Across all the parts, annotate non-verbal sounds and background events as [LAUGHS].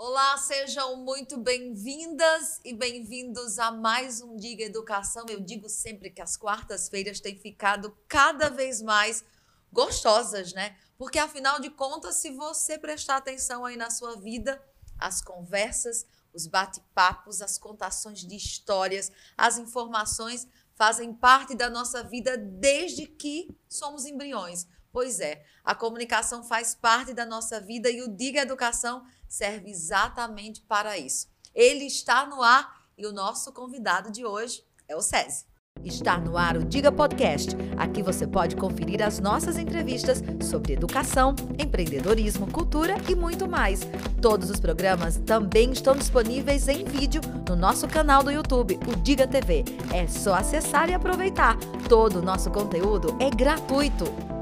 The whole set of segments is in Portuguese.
Olá, sejam muito bem-vindas e bem-vindos a mais um Diga Educação. Eu digo sempre que as quartas-feiras têm ficado cada vez mais gostosas, né? Porque afinal de contas, se você prestar atenção aí na sua vida, as conversas, os bate-papos, as contações de histórias, as informações fazem parte da nossa vida desde que somos embriões. Pois é, a comunicação faz parte da nossa vida e o Diga Educação serve exatamente para isso. Ele está no ar e o nosso convidado de hoje é o SESI. Está no ar o Diga Podcast. Aqui você pode conferir as nossas entrevistas sobre educação, empreendedorismo, cultura e muito mais. Todos os programas também estão disponíveis em vídeo no nosso canal do YouTube, o Diga TV. É só acessar e aproveitar. Todo o nosso conteúdo é gratuito.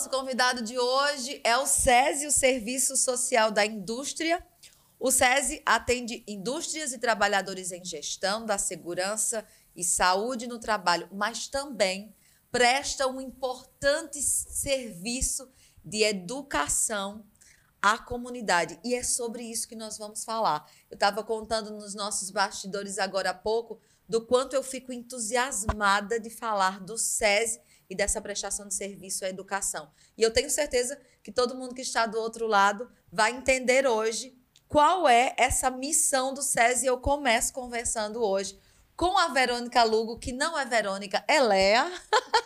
Nosso convidado de hoje é o SESI, o Serviço Social da Indústria. O SESI atende indústrias e trabalhadores em gestão da segurança e saúde no trabalho, mas também presta um importante serviço de educação à comunidade. E é sobre isso que nós vamos falar. Eu estava contando nos nossos bastidores agora há pouco do quanto eu fico entusiasmada de falar do SESI e dessa prestação de serviço à educação. E eu tenho certeza que todo mundo que está do outro lado vai entender hoje qual é essa missão do SESI. Eu começo conversando hoje com a Verônica Lugo, que não é Verônica, é Léa.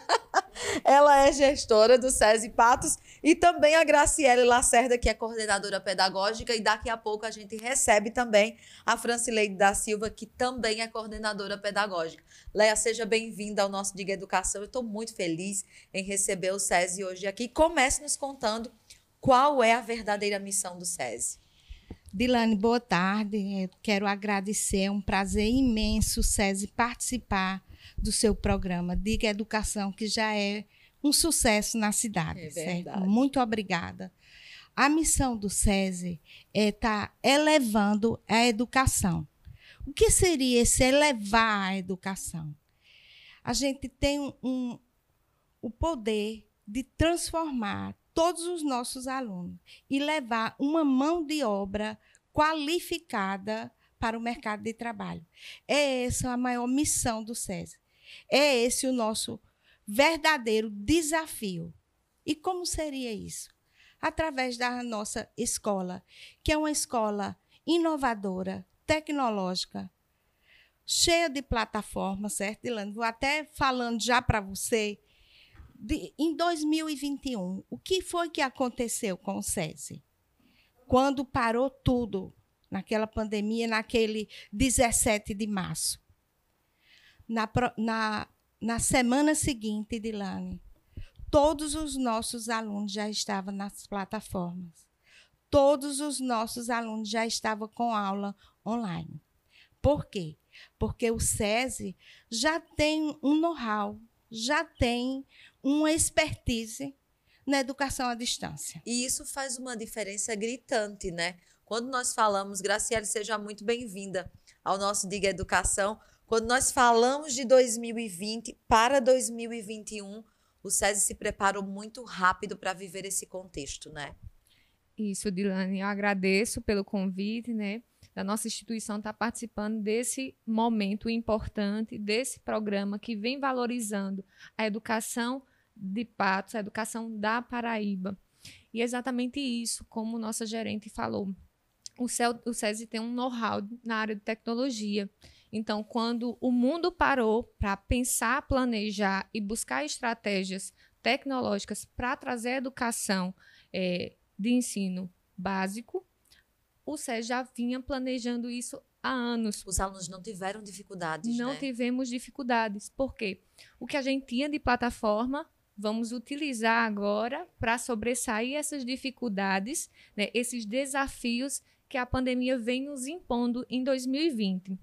[LAUGHS] Ela é gestora do SESI Patos e também a Graciele Lacerda, que é coordenadora pedagógica, e daqui a pouco a gente recebe também a Francileide da Silva, que também é coordenadora pedagógica. Léa, seja bem-vinda ao nosso Diga Educação. Eu estou muito feliz em receber o SESI hoje aqui. Comece nos contando qual é a verdadeira missão do SESI. Dilane, boa tarde. Quero agradecer, é um prazer imenso, SESI, participar do seu programa Diga Educação, que já é um sucesso na cidade. É certo? Muito obrigada. A missão do SESI é estar tá elevando a educação. O que seria esse elevar a educação? A gente tem um, um, o poder de transformar todos os nossos alunos e levar uma mão de obra qualificada para o mercado de trabalho. É essa a maior missão do SESI. É esse o nosso verdadeiro desafio. E como seria isso? Através da nossa escola, que é uma escola inovadora, tecnológica, cheia de plataformas, certo, Ilane? Vou até falando já para você de, em 2021, o que foi que aconteceu com o SESI? Quando parou tudo, naquela pandemia, naquele 17 de março. Na, na, na semana seguinte, Dilane, todos os nossos alunos já estavam nas plataformas. Todos os nossos alunos já estavam com aula online. Por quê? Porque o SESI já tem um know-how, já tem uma expertise na educação à distância. E isso faz uma diferença gritante, né? Quando nós falamos, Graciela, seja muito bem-vinda ao nosso Diga Educação. Quando nós falamos de 2020 para 2021, o SESI se preparou muito rápido para viver esse contexto, né? Isso, Dilane, eu agradeço pelo convite, né? Da nossa instituição estar tá participando desse momento importante, desse programa que vem valorizando a educação de Patos, a educação da Paraíba. E é exatamente isso, como nossa gerente falou. O, CEL, o SESI tem um know-how na área de tecnologia. Então, quando o mundo parou para pensar, planejar e buscar estratégias tecnológicas para trazer educação é, de ensino básico, o SES já vinha planejando isso há anos. Os alunos não tiveram dificuldades, Não né? tivemos dificuldades. Por quê? O que a gente tinha de plataforma, vamos utilizar agora para sobressair essas dificuldades, né, esses desafios que a pandemia vem nos impondo em 2020.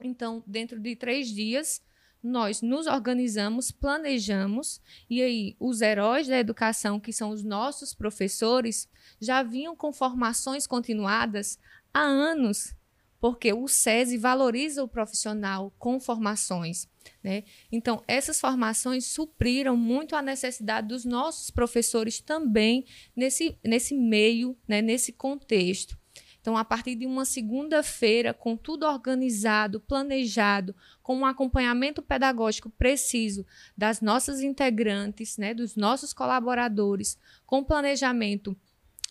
Então, dentro de três dias, nós nos organizamos, planejamos, e aí os heróis da educação, que são os nossos professores, já vinham com formações continuadas há anos porque o SESI valoriza o profissional com formações. Né? Então, essas formações supriram muito a necessidade dos nossos professores também nesse, nesse meio, né? nesse contexto. Então, a partir de uma segunda-feira, com tudo organizado, planejado, com um acompanhamento pedagógico preciso das nossas integrantes, né, dos nossos colaboradores, com planejamento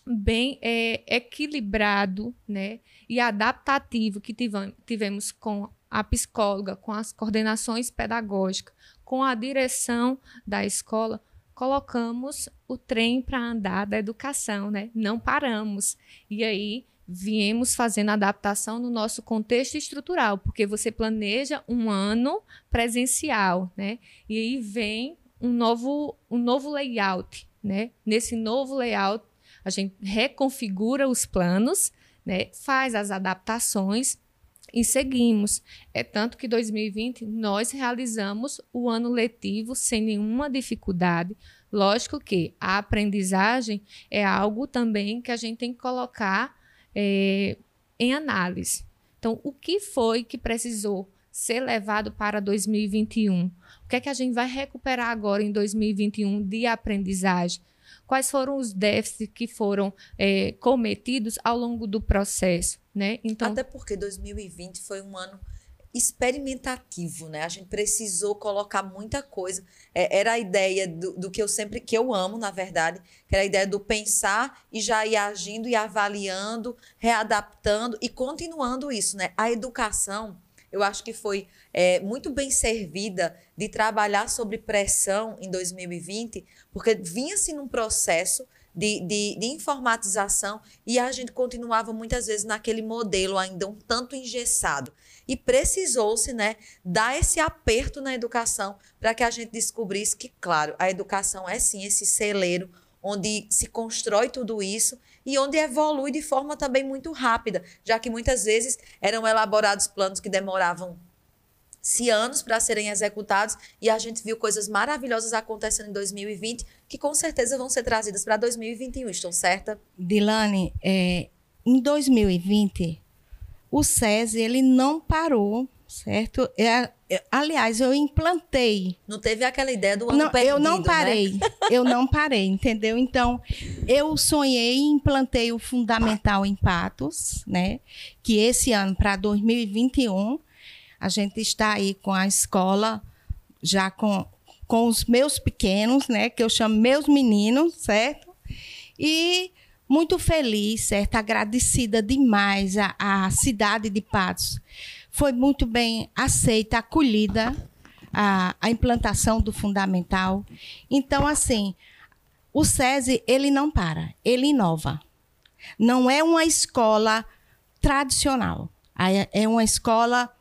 bem é, equilibrado né, e adaptativo que tivemos com a psicóloga, com as coordenações pedagógicas, com a direção da escola, colocamos o trem para andar da educação, né? Não paramos. E aí viemos fazendo adaptação no nosso contexto estrutural, porque você planeja um ano presencial, né? E aí vem um novo, um novo layout, né? Nesse novo layout, a gente reconfigura os planos, né? Faz as adaptações e seguimos. É tanto que 2020 nós realizamos o ano letivo sem nenhuma dificuldade. Lógico que a aprendizagem é algo também que a gente tem que colocar é, em análise. Então, o que foi que precisou ser levado para 2021? O que é que a gente vai recuperar agora em 2021 de aprendizagem? Quais foram os déficits que foram é, cometidos ao longo do processo? Né? Então, Até porque 2020 foi um ano experimentativo, né? A gente precisou colocar muita coisa. É, era a ideia do, do, que eu sempre, que eu amo, na verdade, que era a ideia do pensar e já ir agindo e avaliando, readaptando e continuando isso, né? A educação, eu acho que foi é, muito bem servida de trabalhar sobre pressão em 2020, porque vinha-se num processo de, de, de, informatização e a gente continuava muitas vezes naquele modelo ainda um tanto engessado. E precisou-se né, dar esse aperto na educação para que a gente descobrisse que, claro, a educação é sim esse celeiro onde se constrói tudo isso e onde evolui de forma também muito rápida, já que muitas vezes eram elaborados planos que demoravam se anos para serem executados e a gente viu coisas maravilhosas acontecendo em 2020 que com certeza vão ser trazidas para 2021, estou certa? Dilane, é, em 2020 o SESI ele não parou, certo? É, aliás, eu implantei. Não teve aquela ideia do ano não, perdido, Eu não né? parei, né? eu não parei, entendeu? Então, eu sonhei e implantei o Fundamental em Patos, né? Que esse ano, para 2021, a gente está aí com a escola, já com, com os meus pequenos, né? Que eu chamo meus meninos, certo? E muito feliz, certo? Agradecida demais à, à cidade de Patos. Foi muito bem aceita, acolhida a, a implantação do fundamental. Então, assim, o SESI, ele não para, ele inova. Não é uma escola tradicional, é uma escola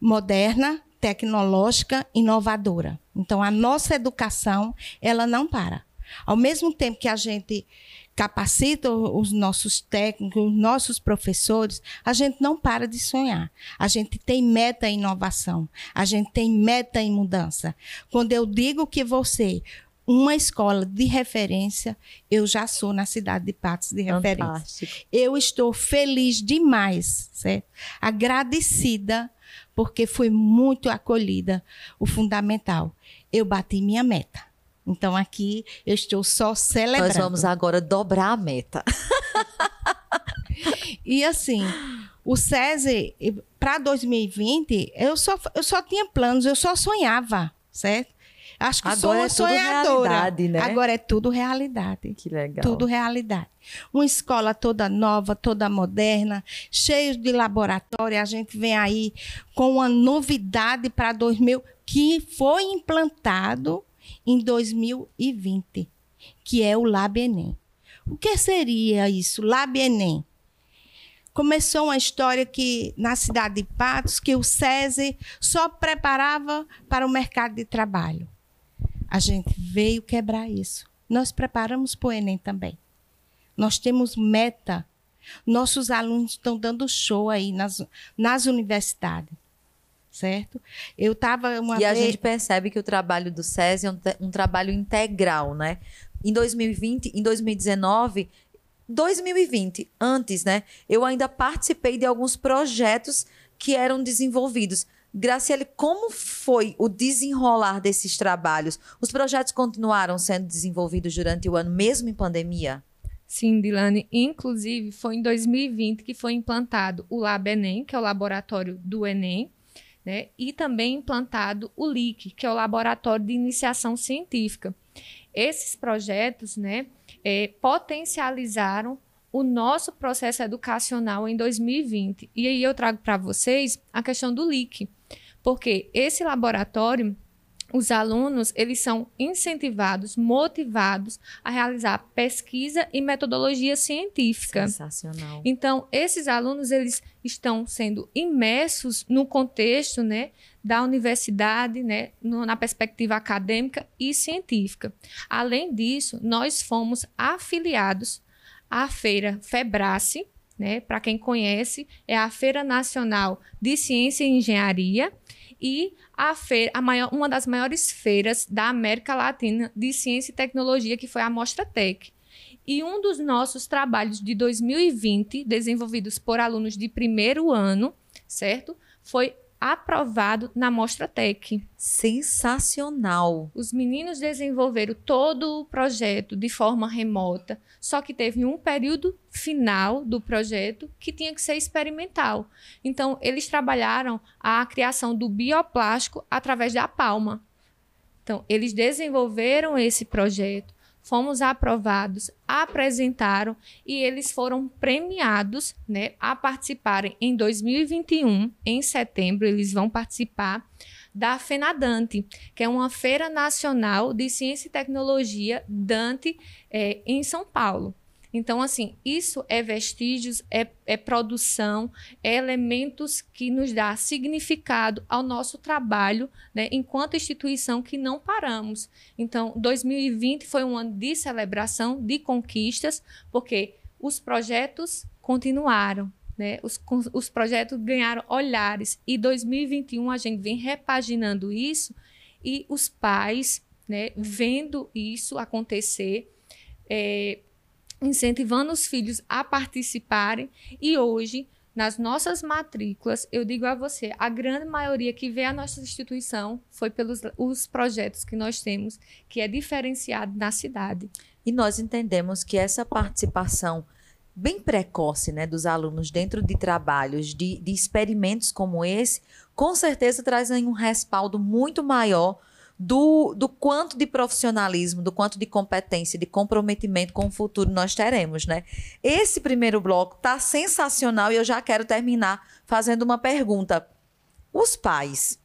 moderna, tecnológica, inovadora. Então, a nossa educação, ela não para. Ao mesmo tempo que a gente capacita os nossos técnicos, os nossos professores, a gente não para de sonhar. A gente tem meta em inovação, a gente tem meta em mudança. Quando eu digo que você uma escola de referência, eu já sou na cidade de Patos de referência. Fantástico. Eu estou feliz demais, certo? Agradecida porque foi muito acolhida o fundamental. Eu bati minha meta. Então aqui eu estou só celebrando. Nós vamos agora dobrar a meta. [LAUGHS] e assim, o SESI para 2020, eu só, eu só tinha planos, eu só sonhava, certo? Acho que Agora sou uma é sonhadora. Né? Agora é tudo realidade. Que legal. Tudo realidade. Uma escola toda nova, toda moderna, cheia de laboratório. A gente vem aí com uma novidade para 2000 que foi implantado em 2020, que é o Lab Enem. O que seria isso, Lab Enem? Começou uma história que na cidade de Patos que o SESI só preparava para o mercado de trabalho. A gente veio quebrar isso. Nós preparamos para o Enem também. Nós temos meta. Nossos alunos estão dando show aí nas, nas universidades. Certo? Eu estava uma E vez... a gente percebe que o trabalho do SESI é um, um trabalho integral, né? Em 2020, em 2019, 2020, antes, né? Eu ainda participei de alguns projetos que eram desenvolvidos. Graciele, como foi o desenrolar desses trabalhos? Os projetos continuaram sendo desenvolvidos durante o ano, mesmo em pandemia? Sim, Dilane. Inclusive, foi em 2020 que foi implantado o Lab Enem, que é o laboratório do Enem, né? e também implantado o LIC, que é o laboratório de iniciação científica. Esses projetos né, é, potencializaram o nosso processo educacional em 2020. E aí eu trago para vocês a questão do LIC, porque esse laboratório os alunos eles são incentivados, motivados a realizar pesquisa e metodologia científica. Sensacional. Então, esses alunos eles estão sendo imersos no contexto, né, da universidade, né, no, na perspectiva acadêmica e científica. Além disso, nós fomos afiliados à feira Febrace, né, para quem conhece, é a Feira Nacional de Ciência e Engenharia e a feira, a maior, uma das maiores feiras da América Latina de ciência e tecnologia, que foi a Mostra Tech. E um dos nossos trabalhos de 2020, desenvolvidos por alunos de primeiro ano, certo? Foi aprovado na Mostra Tech. Sensacional! Os meninos desenvolveram todo o projeto de forma remota, só que teve um período final do projeto que tinha que ser experimental. Então, eles trabalharam a criação do bioplástico através da palma. Então, eles desenvolveram esse projeto fomos aprovados, apresentaram e eles foram premiados né, a participarem em 2021, em setembro, eles vão participar da FENADANTE, que é uma feira nacional de ciência e tecnologia Dante é, em São Paulo. Então, assim, isso é vestígios, é, é produção, é elementos que nos dá significado ao nosso trabalho, né, enquanto instituição que não paramos. Então, 2020 foi um ano de celebração, de conquistas, porque os projetos continuaram, né? Os, os projetos ganharam olhares e 2021 a gente vem repaginando isso e os pais, né, vendo isso acontecer, é, incentivando os filhos a participarem e hoje nas nossas matrículas, eu digo a você, a grande maioria que vê a nossa instituição foi pelos os projetos que nós temos, que é diferenciado na cidade. E nós entendemos que essa participação bem precoce né, dos alunos dentro de trabalhos, de, de experimentos como esse, com certeza trazem um respaldo muito maior do, do quanto de profissionalismo, do quanto de competência, de comprometimento com o futuro nós teremos, né? Esse primeiro bloco tá sensacional e eu já quero terminar fazendo uma pergunta. Os pais,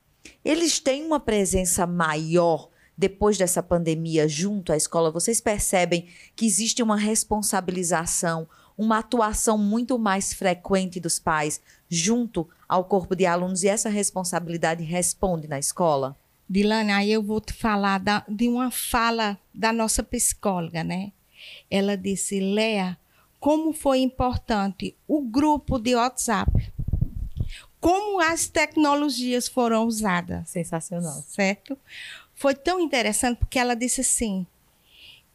eles têm uma presença maior depois dessa pandemia junto à escola? Vocês percebem que existe uma responsabilização, uma atuação muito mais frequente dos pais junto ao corpo de alunos e essa responsabilidade responde na escola? Dilane, aí eu vou te falar da, de uma fala da nossa psicóloga, né? Ela disse, Lea, como foi importante o grupo de WhatsApp. Como as tecnologias foram usadas. Sensacional. Certo? Foi tão interessante porque ela disse assim: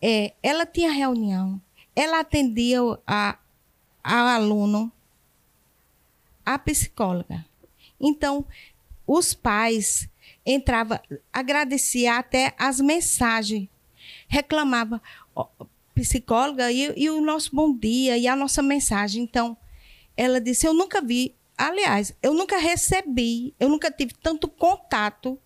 é, ela tinha reunião, ela atendia a, ao aluno, a psicóloga. Então, os pais entrava, agradecia até as mensagens, reclamava, ó, psicóloga, e, e, o nosso bom dia, e a nossa mensagem. Então, ela disse: Eu nunca vi, aliás, eu nunca recebi, eu nunca tive tanto contato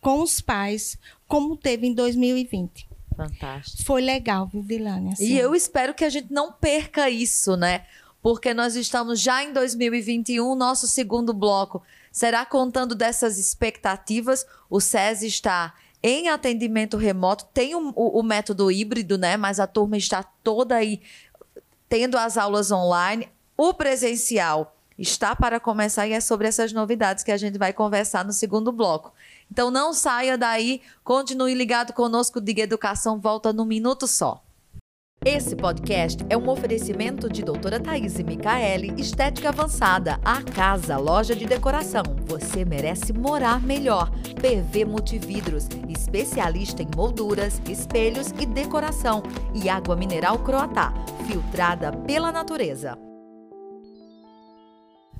com os pais como teve em 2020. Fantástico. Foi legal, viu, Dilane? Assim. E eu espero que a gente não perca isso, né? Porque nós estamos já em 2021, nosso segundo bloco Será contando dessas expectativas, o SESI está em atendimento remoto, tem o, o, método híbrido, né? Mas a turma está toda aí tendo as aulas online. O presencial está para começar e é sobre essas novidades que a gente vai conversar no segundo bloco. Então não saia daí, continue ligado conosco, Diga Educação volta num minuto só. Esse podcast é um oferecimento de doutora Thaís Micaele, Estética Avançada, a casa, loja de decoração. Você merece morar melhor. PV Multividros, especialista em molduras, espelhos e decoração. E água mineral Croatá, filtrada pela natureza.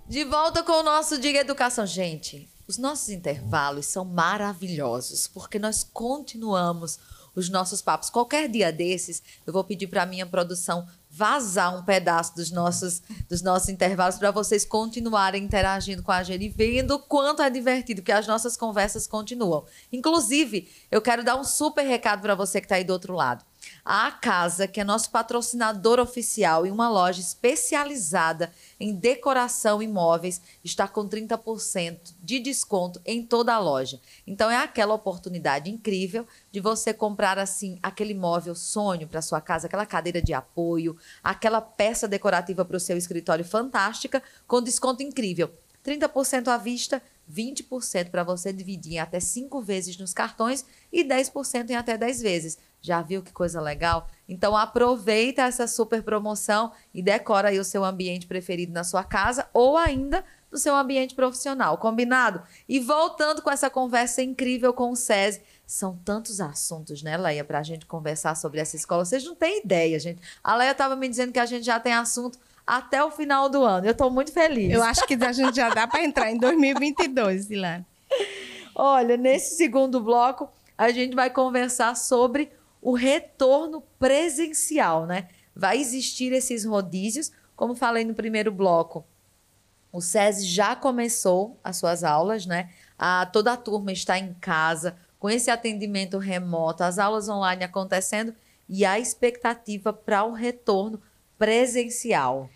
De volta com o nosso Diga Educação. Gente, os nossos intervalos são maravilhosos, porque nós continuamos os nossos papos. Qualquer dia desses, eu vou pedir para minha produção vazar um pedaço dos nossos, dos nossos intervalos para vocês continuarem interagindo com a gente e vendo o quanto é divertido, que as nossas conversas continuam. Inclusive, eu quero dar um super recado para você que está aí do outro lado. A Casa, que é nosso patrocinador oficial e uma loja especializada em decoração e móveis, está com 30% de desconto em toda a loja. Então é aquela oportunidade incrível de você comprar assim aquele móvel sonho para sua casa, aquela cadeira de apoio, aquela peça decorativa para o seu escritório fantástica com desconto incrível. 30% à vista, 20% para você dividir em até 5 vezes nos cartões e 10% em até 10 vezes. Já viu que coisa legal? Então aproveita essa super promoção e decora aí o seu ambiente preferido na sua casa ou ainda no seu ambiente profissional, combinado? E voltando com essa conversa incrível com o SESI, são tantos assuntos, né, Leia, para a gente conversar sobre essa escola. Vocês não têm ideia, gente. A Leia estava me dizendo que a gente já tem assunto até o final do ano. Eu estou muito feliz. Eu acho que a gente já dá para entrar em 2022, Dilane. Olha, nesse segundo bloco, a gente vai conversar sobre o retorno presencial, né? Vai existir esses rodízios, como falei no primeiro bloco. O SESI já começou as suas aulas, né? A, toda a turma está em casa, com esse atendimento remoto, as aulas online acontecendo e a expectativa para o retorno presencial.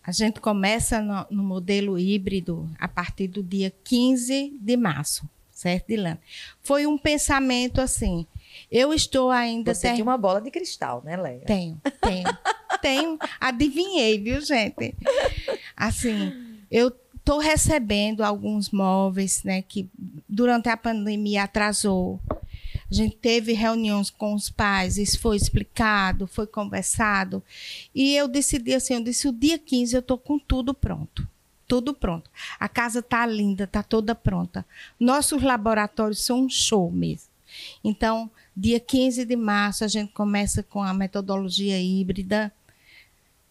A gente começa no, no, modelo híbrido a partir do dia 15 de março, certo, Dilane? Foi um pensamento assim, eu estou ainda. Você ter... tem uma bola de cristal, né, Leia? Tenho, tenho. [LAUGHS] tenho. Adivinhei, viu, gente? Assim, eu estou recebendo alguns móveis, né, que durante a pandemia atrasou. A gente teve reuniões com os pais, isso foi explicado, foi conversado. E eu decidi assim, eu disse, o dia 15 eu estou com tudo pronto. Tudo pronto. A casa está linda, está toda pronta. Nossos laboratórios são um show mesmo. Então, Dia 15 de março, a gente começa com a metodologia híbrida,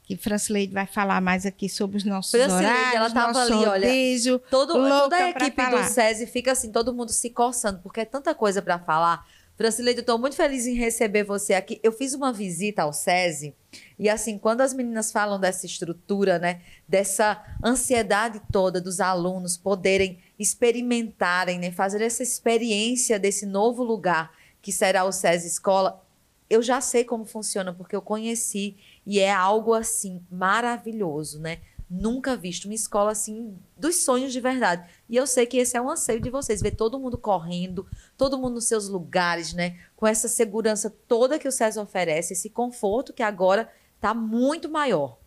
que Francileide vai falar mais aqui sobre os nossos Francileide, horários, ela estava ali, rodízio, olha, todo, toda a equipe do SESI fica assim, todo mundo se coçando, porque é tanta coisa para falar. Francileide, eu estou muito feliz em receber você aqui. Eu fiz uma visita ao SESI e assim, quando as meninas falam dessa estrutura, né, dessa ansiedade toda dos alunos poderem experimentarem, né, fazer essa experiência desse novo lugar que será o SESI Escola, eu já sei como funciona, porque eu conheci e é algo assim maravilhoso, né? Nunca visto uma escola assim dos sonhos de verdade. E eu sei que esse é um anseio de vocês, ver todo mundo correndo, todo mundo nos seus lugares, né? Com essa segurança toda que o SESI oferece, esse conforto que agora está muito maior.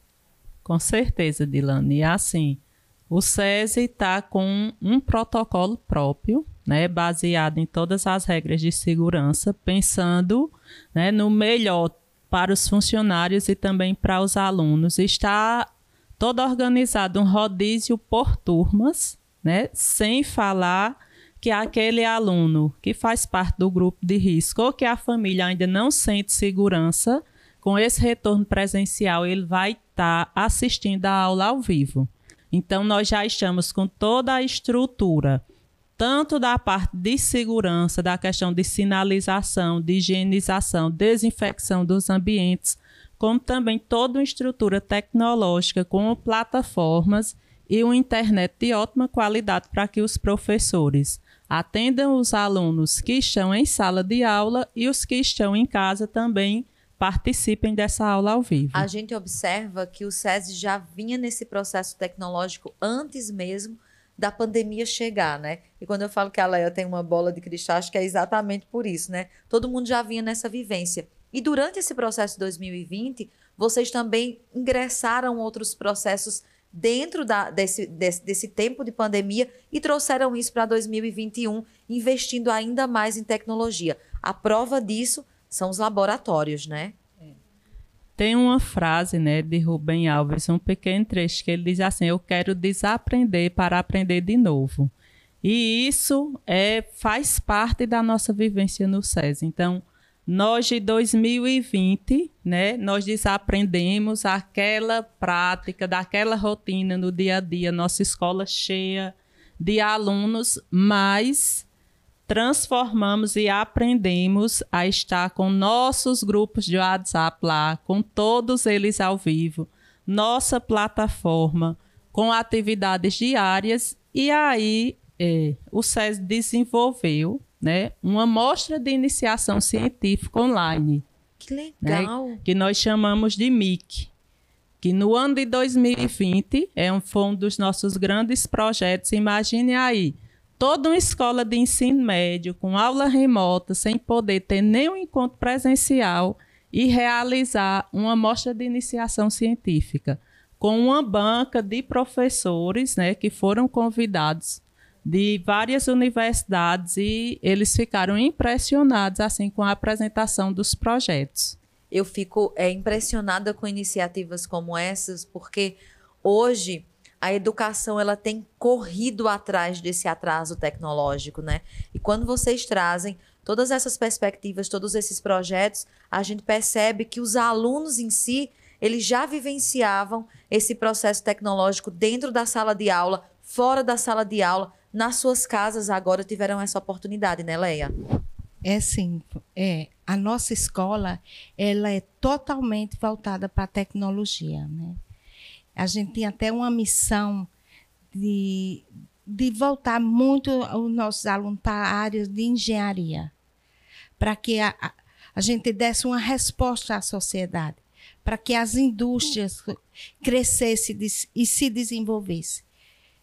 Com certeza, Dilane. E assim, o SESI está com um protocolo próprio né, baseado em todas as regras de segurança, pensando né, no melhor para os funcionários e também para os alunos. Está todo organizado um rodízio por turmas, né, sem falar que aquele aluno que faz parte do grupo de risco ou que a família ainda não sente segurança, com esse retorno presencial, ele vai estar tá assistindo a aula ao vivo. Então, nós já estamos com toda a estrutura tanto da parte de segurança, da questão de sinalização, de higienização, desinfecção dos ambientes, como também toda uma estrutura tecnológica com plataformas e uma internet de ótima qualidade para que os professores atendam os alunos que estão em sala de aula e os que estão em casa também participem dessa aula ao vivo. A gente observa que o SESI já vinha nesse processo tecnológico antes mesmo da pandemia chegar, né? E quando eu falo que a Leia tem uma bola de cristal, acho que é exatamente por isso, né? Todo mundo já vinha nessa vivência. E durante esse processo de 2020, vocês também ingressaram outros processos dentro da, desse, desse, desse tempo de pandemia e trouxeram isso para 2021, investindo ainda mais em tecnologia. A prova disso são os laboratórios, né? Tem uma frase, né, de Rubem Alves, um pequeno trecho que ele diz assim: "Eu quero desaprender para aprender de novo". E isso é faz parte da nossa vivência no SES. Então, nós de 2020, né, nós desaprendemos aquela prática, daquela rotina no dia a dia, nossa escola cheia de alunos, mas transformamos e aprendemos a estar com nossos grupos de WhatsApp lá, com todos eles ao vivo, nossa plataforma, com atividades diárias, e aí é, o SES desenvolveu né, uma mostra de iniciação científica online. Que legal! Né, que nós chamamos de MIC. Que no ano de 2020 é um, foi um dos nossos grandes projetos. Imagine aí, toda uma escola de ensino médio com aula remota, sem poder ter nenhum encontro presencial e realizar uma mostra de iniciação científica com uma banca de professores né, que foram convidados de várias universidades e eles ficaram impressionados assim com a apresentação dos projetos. Eu fico é, impressionada com iniciativas como essas, porque hoje a educação ela tem corrido atrás desse atraso tecnológico, né? E quando vocês trazem todas essas perspectivas, todos esses projetos, a gente percebe que os alunos em si, eles já vivenciavam esse processo tecnológico dentro da sala de aula, fora da sala de aula, nas suas casas agora tiveram essa oportunidade, né, Leia? É sim, é. A nossa escola, ela é totalmente voltada para a tecnologia, né? A gente tem até uma missão de, de voltar muito os nossos alunos para a área de engenharia, para que a, a, a gente desse uma resposta à sociedade, para que as indústrias crescessem e se desenvolvessem.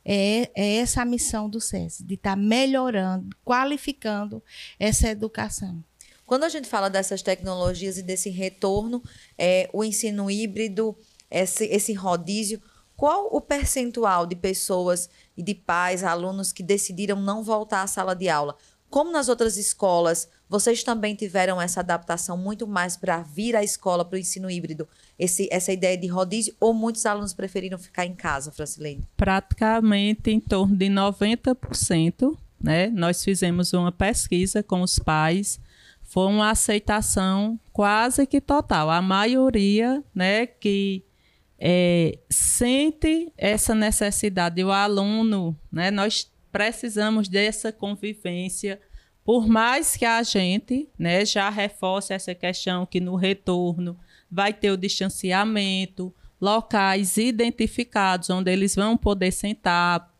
É, é, essa a missão do SESI, de estar tá melhorando, qualificando essa educação. Quando a gente fala dessas tecnologias e desse retorno, é, o ensino híbrido esse, esse rodízio, qual o percentual de pessoas e de pais, alunos que decidiram não voltar à sala de aula? Como nas outras escolas, vocês também tiveram essa adaptação muito mais para vir à escola, para o ensino híbrido, esse, essa ideia de rodízio, ou muitos alunos preferiram ficar em casa, Francilene? Praticamente em torno de 90%. Né? Nós fizemos uma pesquisa com os pais, foi uma aceitação quase que total. A maioria né, que é, sente essa necessidade. O aluno, né, nós precisamos dessa convivência, por mais que a gente né, já reforce essa questão que no retorno vai ter o distanciamento, locais identificados onde eles vão poder sentar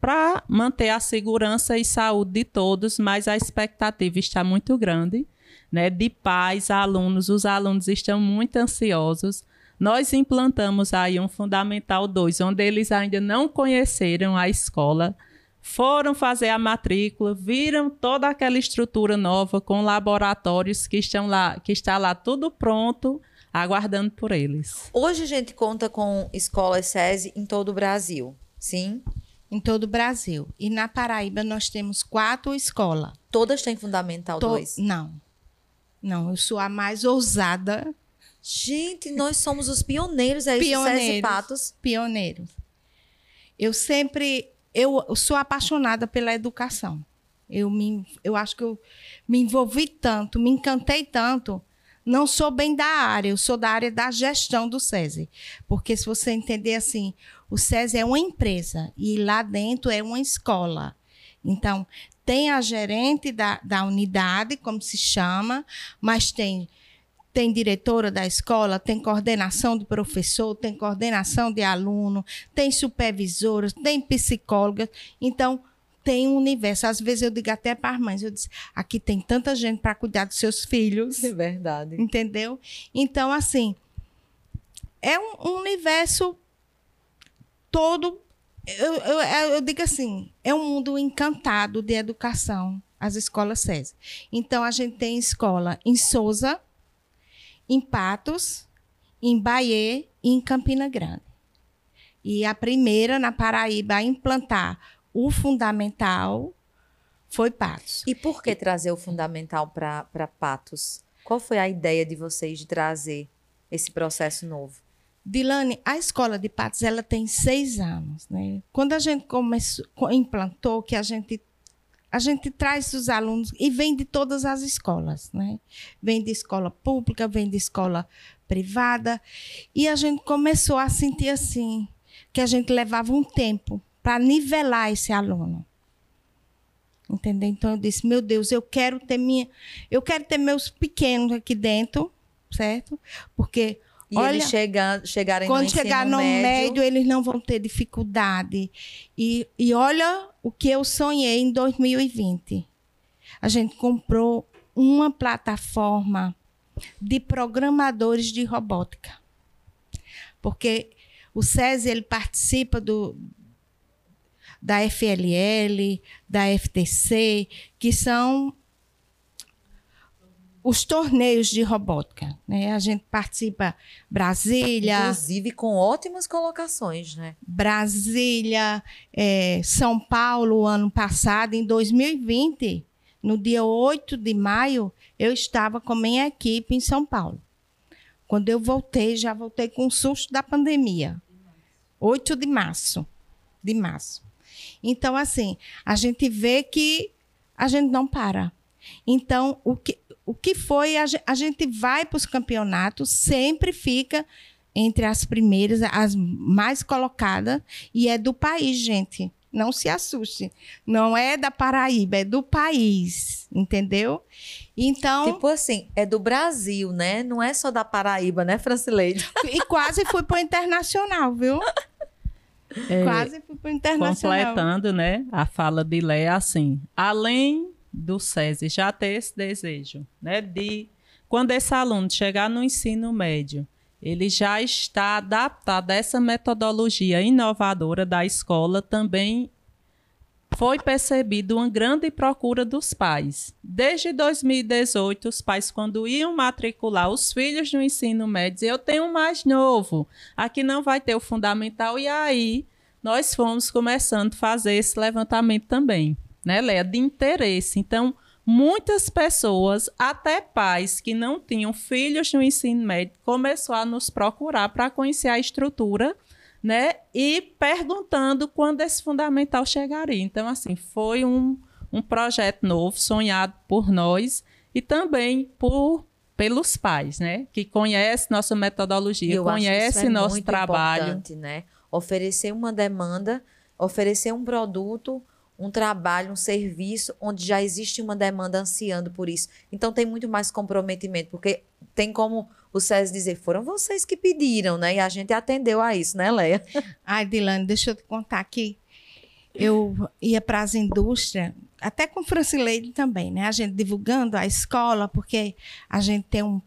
para manter a segurança e saúde de todos, mas a expectativa está muito grande, né, de pais, alunos, os alunos estão muito ansiosos nós implantamos aí um Fundamental 2, onde eles ainda não conheceram a escola, foram fazer a matrícula, viram toda aquela estrutura nova com laboratórios que estão lá, que está lá tudo pronto, aguardando por eles. Hoje a gente conta com escolas SESI em todo o Brasil, sim? Em todo o Brasil. E na Paraíba nós temos quatro escolas. Todas têm Fundamental 2? To não. Não, eu sou a mais ousada Gente, nós somos os pioneiros aí, pioneiros, Patos. Pioneiros. Eu sempre, eu sou apaixonada pela educação. Eu, me, eu acho que eu me envolvi tanto, me encantei tanto. Não sou bem da área, eu sou da área da gestão do SESI. Porque se você entender assim, o SESI é uma empresa e lá dentro é uma escola. Então, tem a gerente da, da unidade, como se chama, mas tem tem diretora da escola, tem coordenação de professor, tem coordenação de aluno, tem supervisoras, tem psicólogas. Então, tem um universo. Às vezes eu digo até para as mães, eu disse, aqui tem tanta gente para cuidar dos seus filhos. É verdade. Entendeu? Então, assim, é um, um universo todo. Eu, eu, eu, digo assim, é um mundo encantado de educação, as escolas SESI. Então, a gente tem escola em Souza, em Patos, em Bahia e em Campina Grande. E a primeira na Paraíba a implantar o fundamental foi Patos. E por que trazer o fundamental para Patos? Qual foi a ideia de vocês de trazer esse processo novo? Dilane, a escola de Patos ela tem seis anos, né? Quando a gente começou, implantou que a gente a gente traz os alunos e vem de todas as escolas, né? Vem de escola pública, vem de escola privada, e a gente começou a sentir assim que a gente levava um tempo para nivelar esse aluno. Entendeu? Então eu disse, meu Deus, eu quero ter minha, eu quero ter meus pequenos aqui dentro, certo? Porque e Olha, eles chega, chegarem quando no chegar no médio, médio, eles não vão ter dificuldade. E, e olha o que eu sonhei em 2020. A gente comprou uma plataforma de programadores de robótica. Porque o SESI ele participa do, da FLL, da FTC, que são os torneios de robótica. Né? A gente participa Brasília. Inclusive com ótimas colocações, né? Brasília, é, São Paulo, ano passado, em 2020, no dia 8 de maio, eu estava com minha equipe em São Paulo. Quando eu voltei, já voltei com o susto da pandemia. 8 de março. De março. Então, assim, a gente vê que a gente não para. Então, o que, o que foi, a, a gente vai para os campeonatos, sempre fica entre as primeiras, as mais colocadas, e é do país, gente. Não se assuste. Não é da Paraíba, é do país, entendeu? Então. Tipo assim, é do Brasil, né? Não é só da Paraíba, né, Francileide? [LAUGHS] E quase fui para o internacional, viu? É, quase fui para o internacional. Completando, né? A fala de Lé assim. Além do SESI já ter esse desejo, né, de quando esse aluno chegar no ensino médio, ele já está adaptado a essa metodologia inovadora da escola também foi percebido uma grande procura dos pais. Desde 2018, os pais, quando iam matricular os filhos no ensino médio, eu tenho um mais novo, aqui não vai ter o fundamental, e aí nós fomos começando a fazer esse levantamento também né, Leia, de interesse. Então, muitas pessoas, até pais que não tinham filhos no ensino médio, começou a nos procurar para conhecer a estrutura, né, e perguntando quando esse fundamental chegaria. Então, assim, foi um, um projeto novo, sonhado por nós e também por pelos pais, né, que conhecem nossa metodologia, Eu conhecem é nosso trabalho, né? Oferecer uma demanda, oferecer um produto um trabalho, um serviço onde já existe uma demanda ansiando por isso. Então tem muito mais comprometimento, porque tem como o César dizer, foram vocês que pediram, né? E a gente atendeu a isso, né, Leia? Ai, Dilane, deixa eu te contar aqui. Eu ia para as indústrias, até com Francileide também, né? A gente divulgando a escola, porque a gente tem um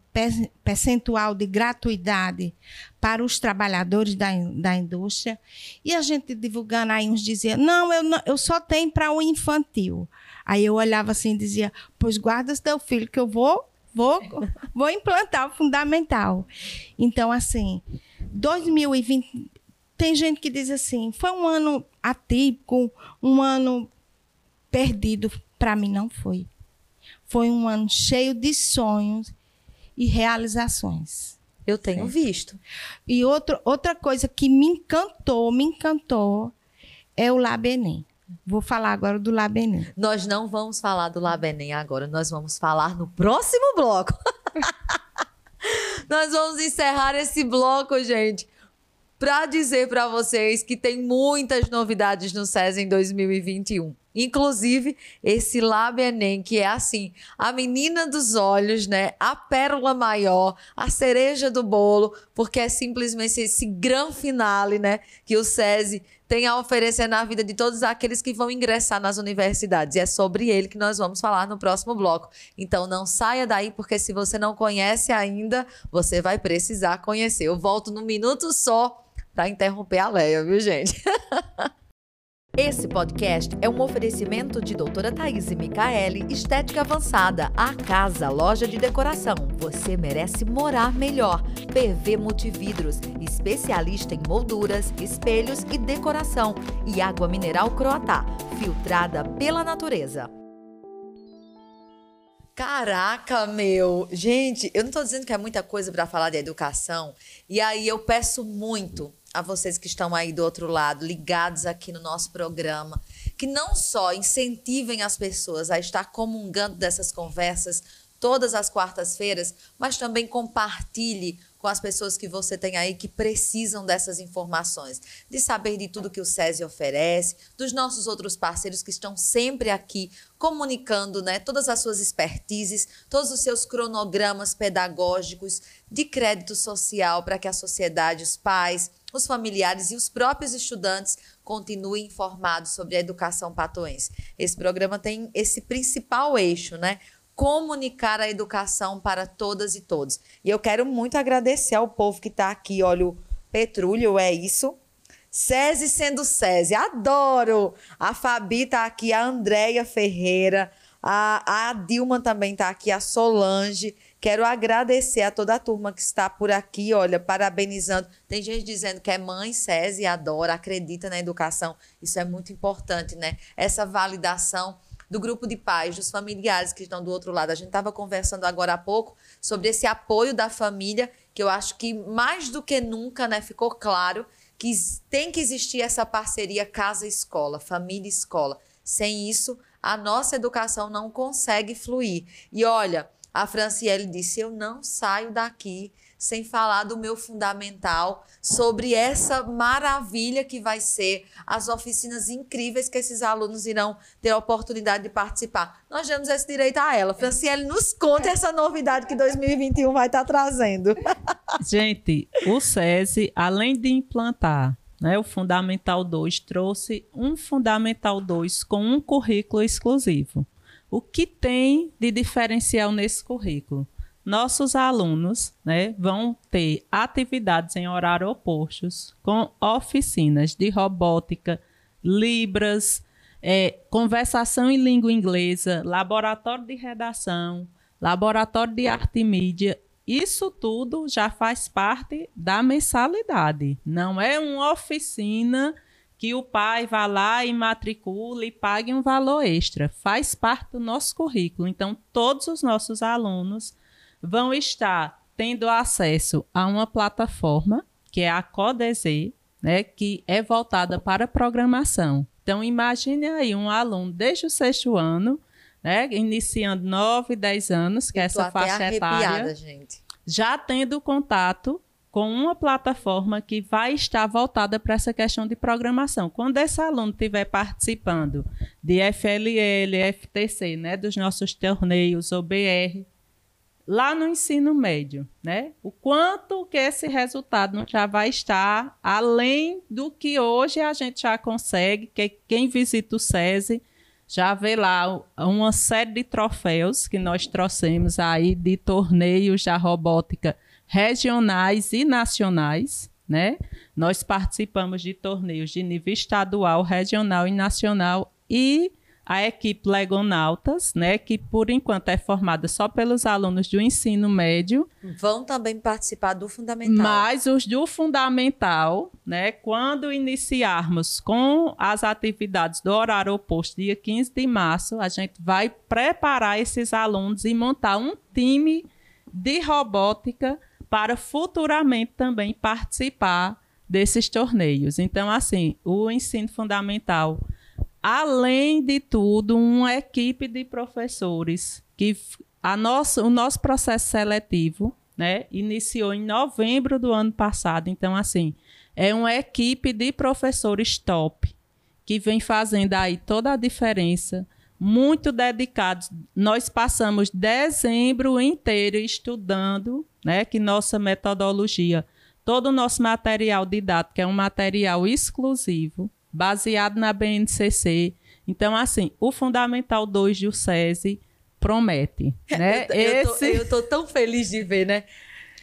percentual de gratuidade para os trabalhadores da, da indústria. E a gente divulgando, aí uns diziam, não, eu, não, eu só tenho para o infantil. Aí eu olhava assim e dizia, pois guarda teu filho que eu vou, vou, [LAUGHS] vou implantar o fundamental. Então, assim, 2020, tem gente que diz assim, foi um ano atípico, um ano perdido. Para mim, não foi. Foi um ano cheio de sonhos e realizações. Eu tenho certo? visto. E outro, outra coisa que me encantou, me encantou, é o Labenem. Vou falar agora do Labenem. Nós não vamos falar do Labenem agora, nós vamos falar no próximo bloco. [LAUGHS] nós vamos encerrar esse bloco, gente, para dizer para vocês que tem muitas novidades no SES em 2021. Inclusive, esse Lab Enem, que é assim, a menina dos olhos, né? A pérola maior, a cereja do bolo, porque é simplesmente esse grande finale, né? Que o SESI tem a oferecer na vida de todos aqueles que vão ingressar nas universidades. E é sobre ele que nós vamos falar no próximo bloco. Então não saia daí, porque se você não conhece ainda, você vai precisar conhecer. Eu volto num minuto só para interromper a Leia, viu, gente? [LAUGHS] Esse podcast é um oferecimento de doutora Thaís Micaele, Estética Avançada, a casa, loja de decoração. Você merece morar melhor. PV Multividros, especialista em molduras, espelhos e decoração. E água mineral Croatá, filtrada pela natureza. Caraca, meu. Gente, eu não estou dizendo que é muita coisa para falar de educação. E aí eu peço muito a vocês que estão aí do outro lado, ligados aqui no nosso programa, que não só incentivem as pessoas a estar comungando dessas conversas todas as quartas-feiras, mas também compartilhe com as pessoas que você tem aí que precisam dessas informações, de saber de tudo que o SESI oferece, dos nossos outros parceiros que estão sempre aqui comunicando, né, todas as suas expertises, todos os seus cronogramas pedagógicos de crédito social para que a sociedade, os pais, os familiares e os próprios estudantes continuem informados sobre a educação patoense. Esse programa tem esse principal eixo, né? Comunicar a educação para todas e todos. E eu quero muito agradecer ao povo que está aqui. Olha, o Petrúlio, é isso? SESI sendo SESI, adoro! A Fabi está aqui, a Andréia Ferreira, a, a Dilma também está aqui, a Solange. Quero agradecer a toda a turma que está por aqui, olha, parabenizando. Tem gente dizendo que é mãe SESI, adora, acredita na educação. Isso é muito importante, né? Essa validação do grupo de pais, dos familiares que estão do outro lado. A gente estava conversando agora há pouco sobre esse apoio da família, que eu acho que mais do que nunca né, ficou claro que tem que existir essa parceria casa-escola, família-escola. Sem isso, a nossa educação não consegue fluir. E olha, a Franciele disse: Eu não saio daqui sem falar do meu fundamental, sobre essa maravilha que vai ser as oficinas incríveis que esses alunos irão ter a oportunidade de participar. Nós damos esse direito a ela. Franciele, nos conta essa novidade que 2021 vai estar trazendo. [LAUGHS] Gente, o SESI, além de implantar né, o Fundamental 2, trouxe um Fundamental 2 com um currículo exclusivo. O que tem de diferencial nesse currículo? Nossos alunos né, vão ter atividades em horário opostos, com oficinas de robótica, libras, é, conversação em língua inglesa, laboratório de redação, laboratório de arte e mídia. Isso tudo já faz parte da mensalidade. Não é uma oficina que o pai vá lá e matricule e pague um valor extra. Faz parte do nosso currículo. Então, todos os nossos alunos vão estar tendo acesso a uma plataforma que é a CODEZ, né, que é voltada para programação. Então, imagine aí um aluno desde o sexto ano, né, iniciando 9, 10 anos, que é essa faixa etária, gente. já tendo contato com uma plataforma que vai estar voltada para essa questão de programação. Quando esse aluno estiver participando de FLL, FTC, né, dos nossos torneios OBR, lá no ensino médio, né? O quanto que esse resultado já vai estar além do que hoje a gente já consegue, que quem visita o SESI já vê lá uma série de troféus que nós trouxemos aí de torneios da robótica regionais e nacionais, né? Nós participamos de torneios de nível estadual, regional e nacional e a equipe Legonautas, né, que por enquanto é formada só pelos alunos do ensino médio. Vão também participar do fundamental. Mas os do fundamental, né, quando iniciarmos com as atividades do horário oposto, dia 15 de março, a gente vai preparar esses alunos e montar um time de robótica para futuramente também participar desses torneios. Então, assim, o ensino fundamental além de tudo, uma equipe de professores que a nossa, o nosso processo seletivo né, iniciou em novembro do ano passado. Então, assim, é uma equipe de professores top que vem fazendo aí toda a diferença, muito dedicados. Nós passamos dezembro inteiro estudando, né, que nossa metodologia, todo o nosso material didático é um material exclusivo baseado na BNCC. Então, assim, o Fundamental 2 do SESI promete. [LAUGHS] Né? eu, Esse... eu, tô, tão feliz de ver, né?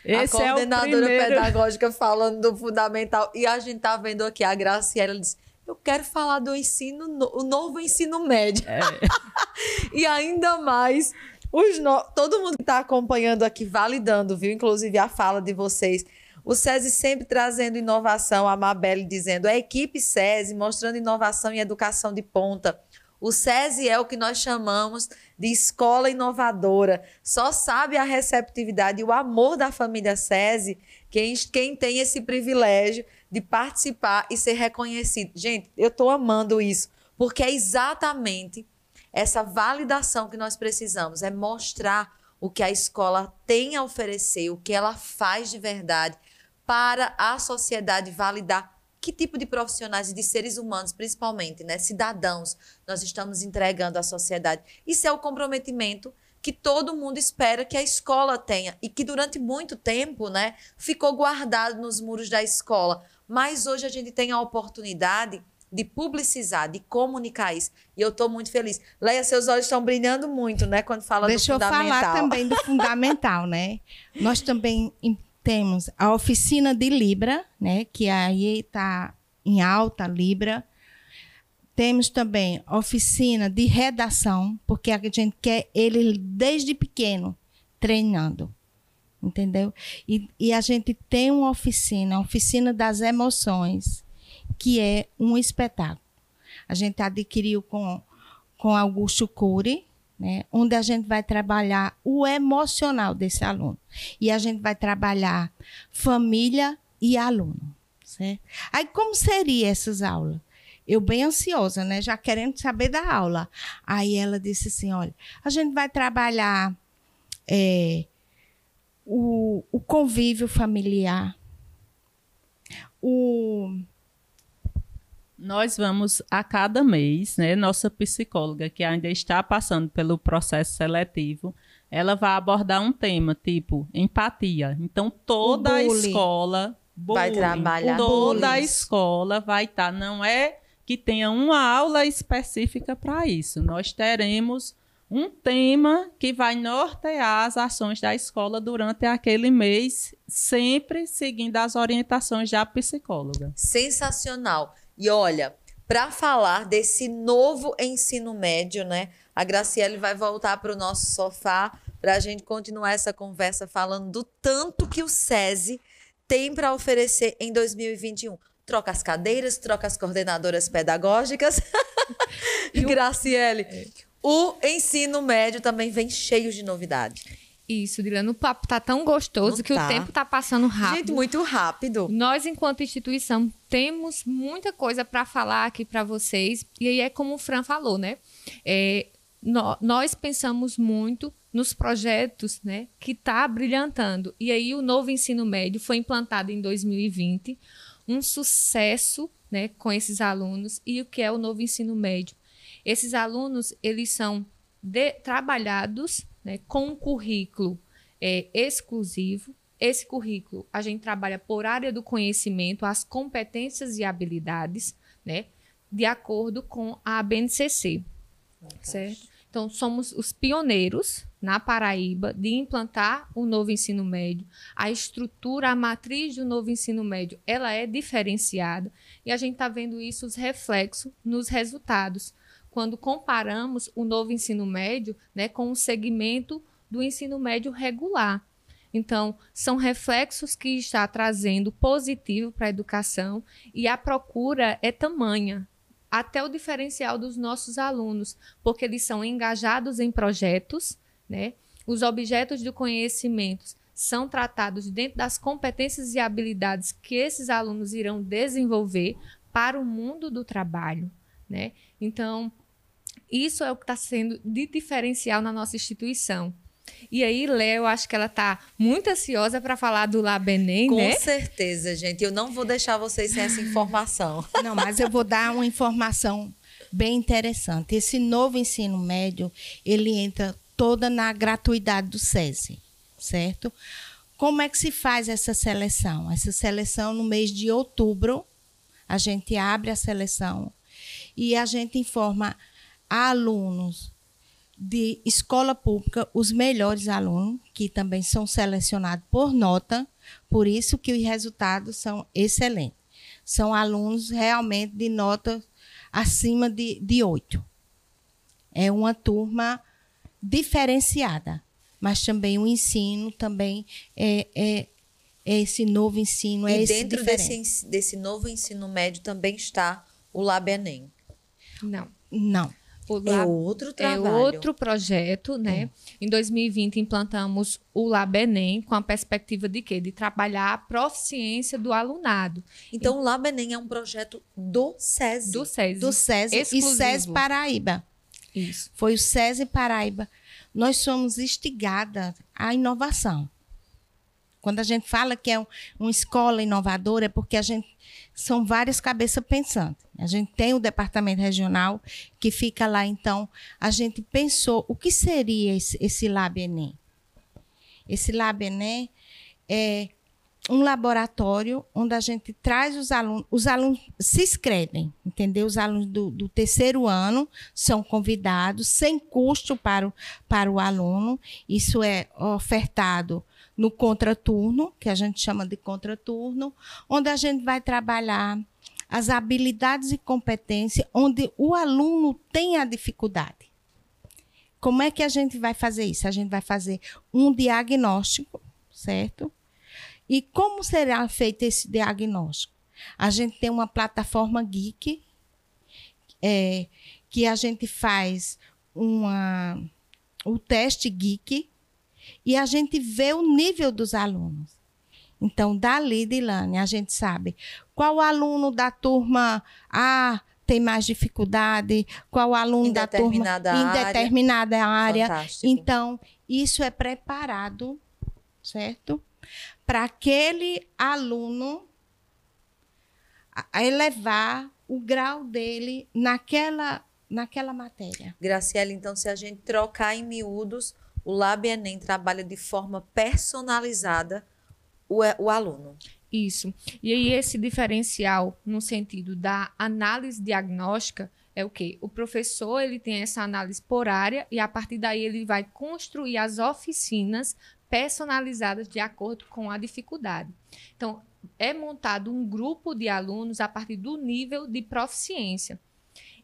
Esse a coordenadora é primeiro... pedagógica falando do fundamental. E a gente tá vendo aqui a Graciela disse: Eu quero falar do ensino, o novo ensino médio. É. [LAUGHS] e ainda mais, os no... todo mundo que está acompanhando aqui, validando, viu? Inclusive a fala de vocês. O SESI sempre trazendo inovação, a Mabelle dizendo, a equipe SESI mostrando inovação e educação de ponta. O SESI é o que nós chamamos de escola inovadora. Só sabe a receptividade e o amor da família SESI quem, quem tem esse privilégio de participar e ser reconhecido. Gente, eu estou amando isso, porque é exatamente essa validação que nós precisamos, é mostrar o que a escola tem a oferecer, o que ela faz de verdade, para a sociedade validar que tipo de profissionais e de seres humanos, principalmente, né, cidadãos, nós estamos entregando à sociedade. Isso é o comprometimento que todo mundo espera que a escola tenha e que durante muito tempo, né, ficou guardado nos muros da escola. Mas hoje a gente tem a oportunidade de publicizar, de comunicar isso. E eu estou muito feliz. Leia, seus olhos estão brilhando muito, né, quando fala Deixa do fundamental. Deixa eu falar também do fundamental, né? [LAUGHS] Nós também temos a oficina de Libra, né, que aí está em alta Libra. Temos também oficina de redação, porque a gente quer ele desde pequeno treinando. Entendeu? E, e a gente tem uma oficina, a oficina das emoções, que é um espetáculo. A gente adquiriu com, com Augusto Cury, né, onde a gente vai trabalhar o emocional desse aluno. E a gente vai trabalhar família e aluno. Certo? Aí, como seriam essas aulas? eu bem ansiosa, né? Já querendo saber da aula. Aí ela disse assim: olha, a gente vai trabalhar é, o, o convívio familiar, o nós vamos a cada mês, né? Nossa psicóloga, que ainda está passando pelo processo seletivo, ela vai abordar um tema tipo empatia. Então, toda a escola bullying, vai trabalhar. Toda a escola vai estar. Tá, não é que tenha uma aula específica para isso. Nós teremos um tema que vai nortear as ações da escola durante aquele mês, sempre seguindo as orientações da psicóloga. Sensacional. E olha, para falar desse novo ensino médio, né? A Graciele vai voltar para o nosso sofá para a gente continuar essa conversa falando do tanto que o SESI tem para oferecer em 2021 troca as cadeiras, troca as coordenadoras pedagógicas. [LAUGHS] e Graciele, o ensino médio também vem cheio de novidade. Isso, Dilana, o papo tá tão gostoso Não que tá. o tempo tá passando rápido. Gente, muito rápido. Nós, enquanto instituição, temos muita coisa para falar aqui para vocês. E aí é como o Fran falou, né? É, no, nós pensamos muito nos projetos né, que está brilhantando. E aí o novo ensino médio foi implantado em 2020 um sucesso né, com esses alunos e o que é o novo ensino médio. Esses alunos eles são de, trabalhados né, com um currículo é, exclusivo. Esse currículo a gente trabalha por área do conhecimento, as competências e habilidades, né, de acordo com a BNCC, certo? Então somos os pioneiros na Paraíba de implantar o novo ensino médio. A estrutura, a matriz do novo ensino médio, ela é diferenciada e a gente está vendo isso os reflexos nos resultados. Quando comparamos o novo ensino médio né, com o segmento do ensino médio regular. Então, são reflexos que está trazendo positivo para a educação e a procura é tamanha, até o diferencial dos nossos alunos, porque eles são engajados em projetos, né? Os objetos do conhecimento são tratados dentro das competências e habilidades que esses alunos irão desenvolver para o mundo do trabalho. Né? Então, isso é o que está sendo de diferencial na nossa instituição. E aí, Léo, acho que ela está muito ansiosa para falar do Labenem, Com né? Com certeza, gente. Eu não vou deixar vocês sem essa informação. [LAUGHS] Não, mas eu vou dar uma informação bem interessante. Esse novo ensino médio, ele entra toda na gratuidade do SESI, certo? Como é que se faz essa seleção? Essa seleção no mês de outubro, a gente abre a seleção e a gente informa a alunos de escola pública, os melhores alunos, que também são selecionados por nota, por isso que os resultados são excelentes. São alunos realmente de nota acima de, de 8. É uma turma diferenciada, mas também o ensino também é, é, é esse novo ensino, é e esse dentro desse, desse novo ensino médio também está o Labenem. Não. Não. O É Lab- outro é trabalho. outro projeto, né? Em 2020 implantamos o Labenem com a perspectiva de quê? De trabalhar a proficiência do alunado, Então, o Lab Enem é um projeto do SESI. do SESI. Do SESI Exclusivo. e SESI Paraíba. Isso. Foi o SESI Paraíba. Nós somos instigadas à inovação. Quando a gente fala que é um- uma escola inovadora, é porque a gente são várias cabeças pensantes. A gente tem o departamento regional que fica lá, então a gente pensou o que seria esse, esse Lab Enem. Esse Lab Enem é um laboratório onde a gente traz os alunos, os alunos se inscrevem, entendeu? Os alunos do, do terceiro ano são convidados sem custo para o, para o aluno. Isso é ofertado no contraturno, que a gente chama de contraturno, onde a gente vai trabalhar as habilidades e competências onde o aluno tem a dificuldade. Como é que a gente vai fazer isso? A gente vai fazer um diagnóstico, certo? E como será feito esse diagnóstico? A gente tem uma plataforma geek é, que a gente faz uma, o teste geek e a gente vê o nível dos alunos. Então, dali, Dilane, a gente sabe qual aluno da turma A tem mais dificuldade, qual aluno da turma em área. determinada área. Fantástico. Então, isso é preparado, certo? Para aquele aluno elevar o grau dele naquela, naquela matéria. Graciela, então, se a gente trocar em miúdos, o Lab Enem trabalha de forma personalizada o, o aluno. Isso. E aí esse diferencial no sentido da análise diagnóstica é o quê? O professor ele tem essa análise por área e a partir daí ele vai construir as oficinas personalizadas de acordo com a dificuldade. Então, é montado um grupo de alunos a partir do nível de proficiência.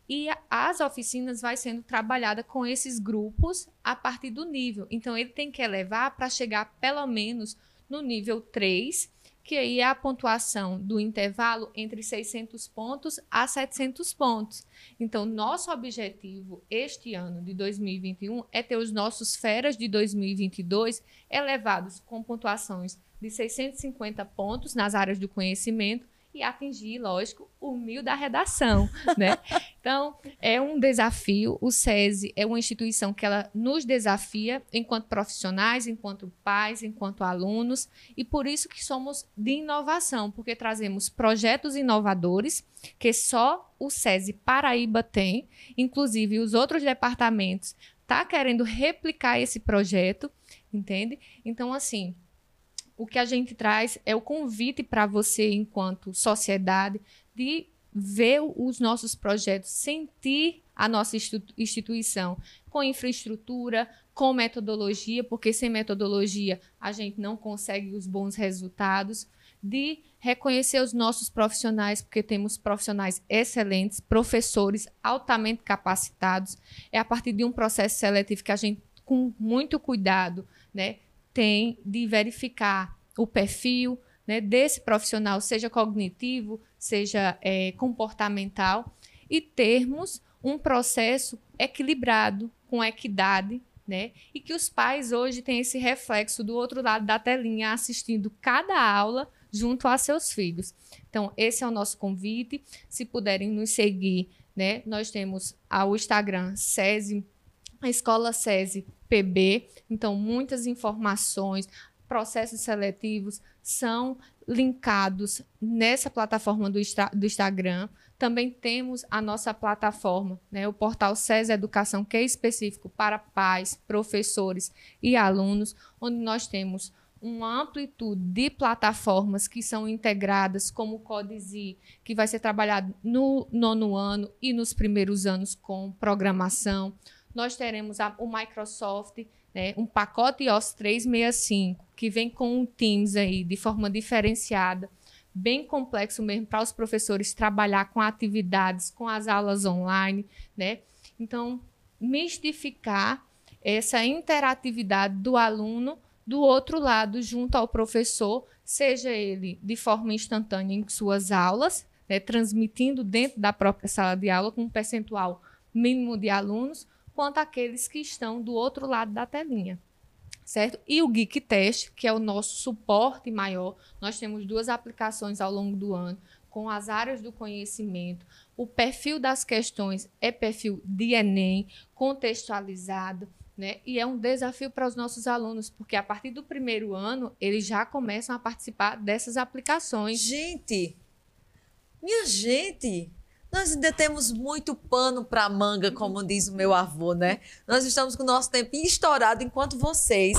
E as oficinas vai sendo trabalhada com esses grupos a partir do nível. Então, ele tem que elevar para chegar pelo menos no nível 3, que aí é a pontuação do intervalo entre 600 pontos a 700 pontos. Então, nosso objetivo este ano de 2021 é ter os nossos feras de 2022 elevados com pontuações de 650 pontos nas áreas do conhecimento e atingir, lógico, o mil da redação, né? Então, é um desafio. O SESI é uma instituição que ela nos desafia enquanto profissionais, enquanto pais, enquanto alunos, e por isso que somos de inovação, porque trazemos projetos inovadores que só o SESI Paraíba tem, inclusive os outros departamentos tá querendo replicar esse projeto, entende? Então, assim, o que a gente traz é o convite para você, enquanto sociedade, de ver os nossos projetos, sentir a nossa institu- instituição com infraestrutura, com metodologia, porque sem metodologia a gente não consegue os bons resultados, de reconhecer os nossos profissionais, porque temos profissionais excelentes, professores altamente capacitados. É a partir de um processo seletivo que a gente, com muito cuidado, né, tem de verificar o perfil né, desse profissional, seja cognitivo, seja eh, comportamental, e termos um processo equilibrado, com equidade, né? E que os pais hoje têm esse reflexo do outro lado da telinha, assistindo cada aula junto a seus filhos. Então, esse é o nosso convite. Se puderem nos seguir, né? Nós temos o Instagram SESI, a Escola SESI PB. Então, muitas informações, processos seletivos são linkados nessa plataforma do, do Instagram. Também temos a nossa plataforma, né, o portal SES Educação, que é específico para pais, professores e alunos, onde nós temos uma amplitude de plataformas que são integradas, como o Codezi, que vai ser trabalhado no nono ano e nos primeiros anos com programação. Nós teremos a- o Microsoft, né, um pacote Office 365, que vem com o Teams aí de forma diferenciada, bem complexo mesmo para os professores trabalhar com atividades, com as aulas online, né? Então, mistificar essa interatividade do aluno do outro lado, junto ao professor, seja ele de forma instantânea em suas aulas, né, transmitindo dentro da própria sala de aula com um percentual mínimo de alunos, quanto aqueles que estão do outro lado da telinha. Certo? E o Geek Test, que é o nosso suporte maior, nós temos duas aplicações ao longo do ano com as áreas do conhecimento. O perfil das questões é perfil de Enem, contextualizado, né? E é um desafio para os nossos alunos, porque a partir do primeiro ano, eles já começam a participar dessas aplicações. Gente, minha gente, nós ainda temos muito pano para manga, como diz o meu avô, né? Nós estamos com o nosso tempo estourado enquanto vocês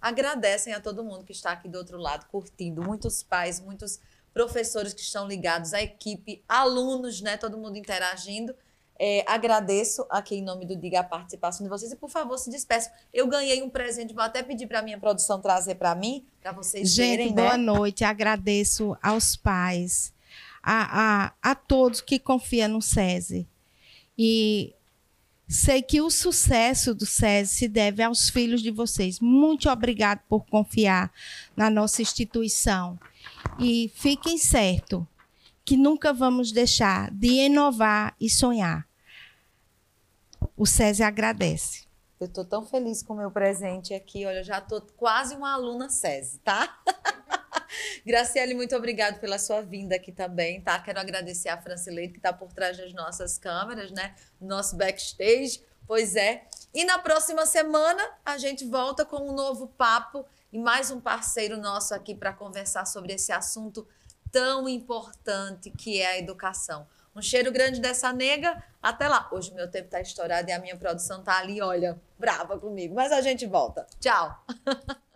agradecem a todo mundo que está aqui do outro lado curtindo, muitos pais, muitos professores que estão ligados, a equipe, alunos, né? Todo mundo interagindo. É, agradeço aqui em nome do Diga a participação de vocês e, por favor, se despeçam. Eu ganhei um presente, vou até pedir para a minha produção trazer para mim, para vocês Gente, verem, boa né? noite. Agradeço aos pais, a, a, a todos que confiam no SESI. E sei que o sucesso do SESI se deve aos filhos de vocês. Muito obrigado por confiar na nossa instituição. E fiquem certos que nunca vamos deixar de inovar e sonhar. O SESI agradece. Eu estou tão feliz com o meu presente aqui. Olha, eu já estou quase uma aluna SESI, tá? [LAUGHS] [LAUGHS] Graciele, muito obrigado pela sua vinda aqui também, tá? Quero agradecer a Francileite, que está por trás das nossas câmeras, né? Nosso backstage. Pois é. E na próxima semana a gente volta com um novo papo e mais um parceiro nosso aqui para conversar sobre esse assunto tão importante que é a educação. Um cheiro grande dessa nega. Até lá. Hoje meu tempo está estourado e a minha produção tá ali, olha, brava comigo. Mas a gente volta. Tchau. [LAUGHS]